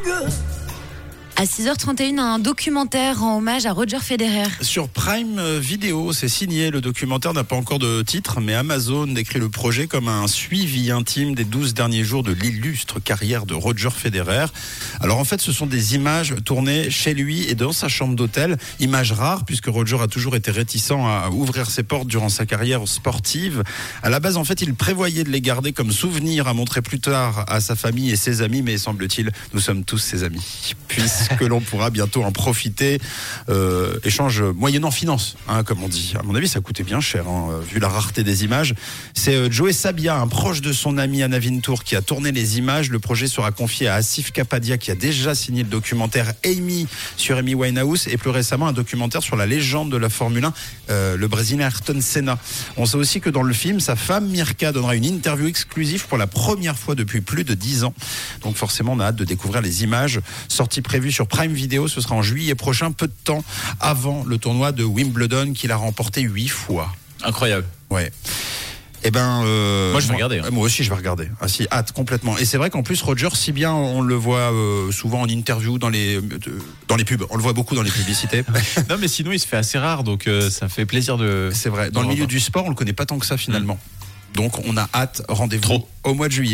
good. À 6h31, un documentaire en hommage à Roger Federer. Sur Prime Video, c'est signé. Le documentaire n'a pas encore de titre, mais Amazon décrit le projet comme un suivi intime des 12 derniers jours de l'illustre carrière de Roger Federer. Alors en fait, ce sont des images tournées chez lui et dans sa chambre d'hôtel. Images rares, puisque Roger a toujours été réticent à ouvrir ses portes durant sa carrière sportive. À la base, en fait, il prévoyait de les garder comme souvenir à montrer plus tard à sa famille et ses amis, mais semble-t-il, nous sommes tous ses amis. Que l'on pourra bientôt en profiter. Euh, échange moyennant finance, hein, comme on dit. À mon avis, ça coûtait bien cher, hein, vu la rareté des images. C'est euh, Joey Sabia, un proche de son ami Anna Vintour, qui a tourné les images. Le projet sera confié à Asif Kapadia, qui a déjà signé le documentaire Amy sur Amy Winehouse, et plus récemment un documentaire sur la légende de la Formule 1, euh, le Brésilien Ayrton Senna. On sait aussi que dans le film, sa femme Mirka donnera une interview exclusive pour la première fois depuis plus de 10 ans. Donc forcément, on a hâte de découvrir les images. Sortie prévue sur Prime Video, ce sera en juillet prochain, peu de temps avant le tournoi de Wimbledon qu'il a remporté huit fois. Incroyable. Ouais. Eh ben, euh, moi je vais regarder. Hein. Moi aussi je vais regarder. Ah, si, hâte complètement. Et c'est vrai qu'en plus Roger, si bien on le voit euh, souvent en interview dans les euh, dans les pubs, on le voit beaucoup dans les publicités. non mais sinon il se fait assez rare, donc euh, ça fait plaisir de. C'est vrai. Dans le milieu du sport, on le connaît pas tant que ça finalement. Donc on a hâte. Rendez-vous au mois de juillet.